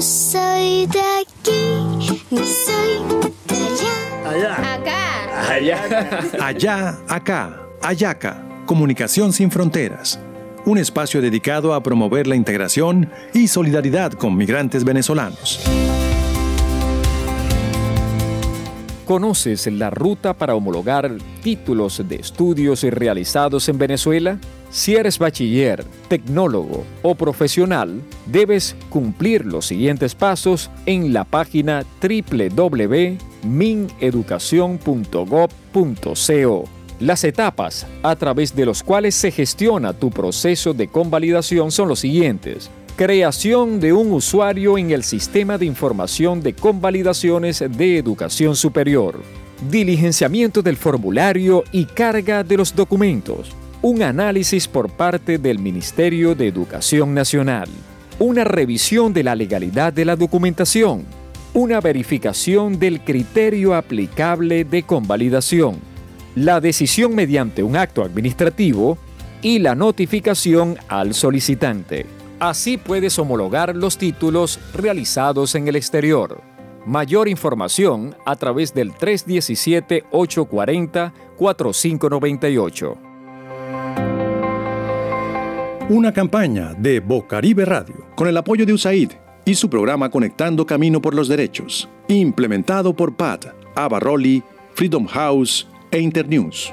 No soy de aquí, ni soy de allá. Allá. Acá. Allá. Allá, acá, Ayaca, Comunicación sin Fronteras. Un espacio dedicado a promover la integración y solidaridad con migrantes venezolanos. ¿Conoces la ruta para homologar títulos de estudios realizados en Venezuela? Si eres bachiller, tecnólogo o profesional, debes cumplir los siguientes pasos en la página www.mineducacion.gov.co. Las etapas a través de los cuales se gestiona tu proceso de convalidación son los siguientes. Creación de un usuario en el Sistema de Información de Convalidaciones de Educación Superior. Diligenciamiento del formulario y carga de los documentos. Un análisis por parte del Ministerio de Educación Nacional. Una revisión de la legalidad de la documentación. Una verificación del criterio aplicable de convalidación. La decisión mediante un acto administrativo y la notificación al solicitante. Así puedes homologar los títulos realizados en el exterior. Mayor información a través del 317-840-4598. Una campaña de Bocaribe Radio con el apoyo de USAID y su programa Conectando Camino por los Derechos, implementado por PAT, Abarroli, Freedom House e Internews.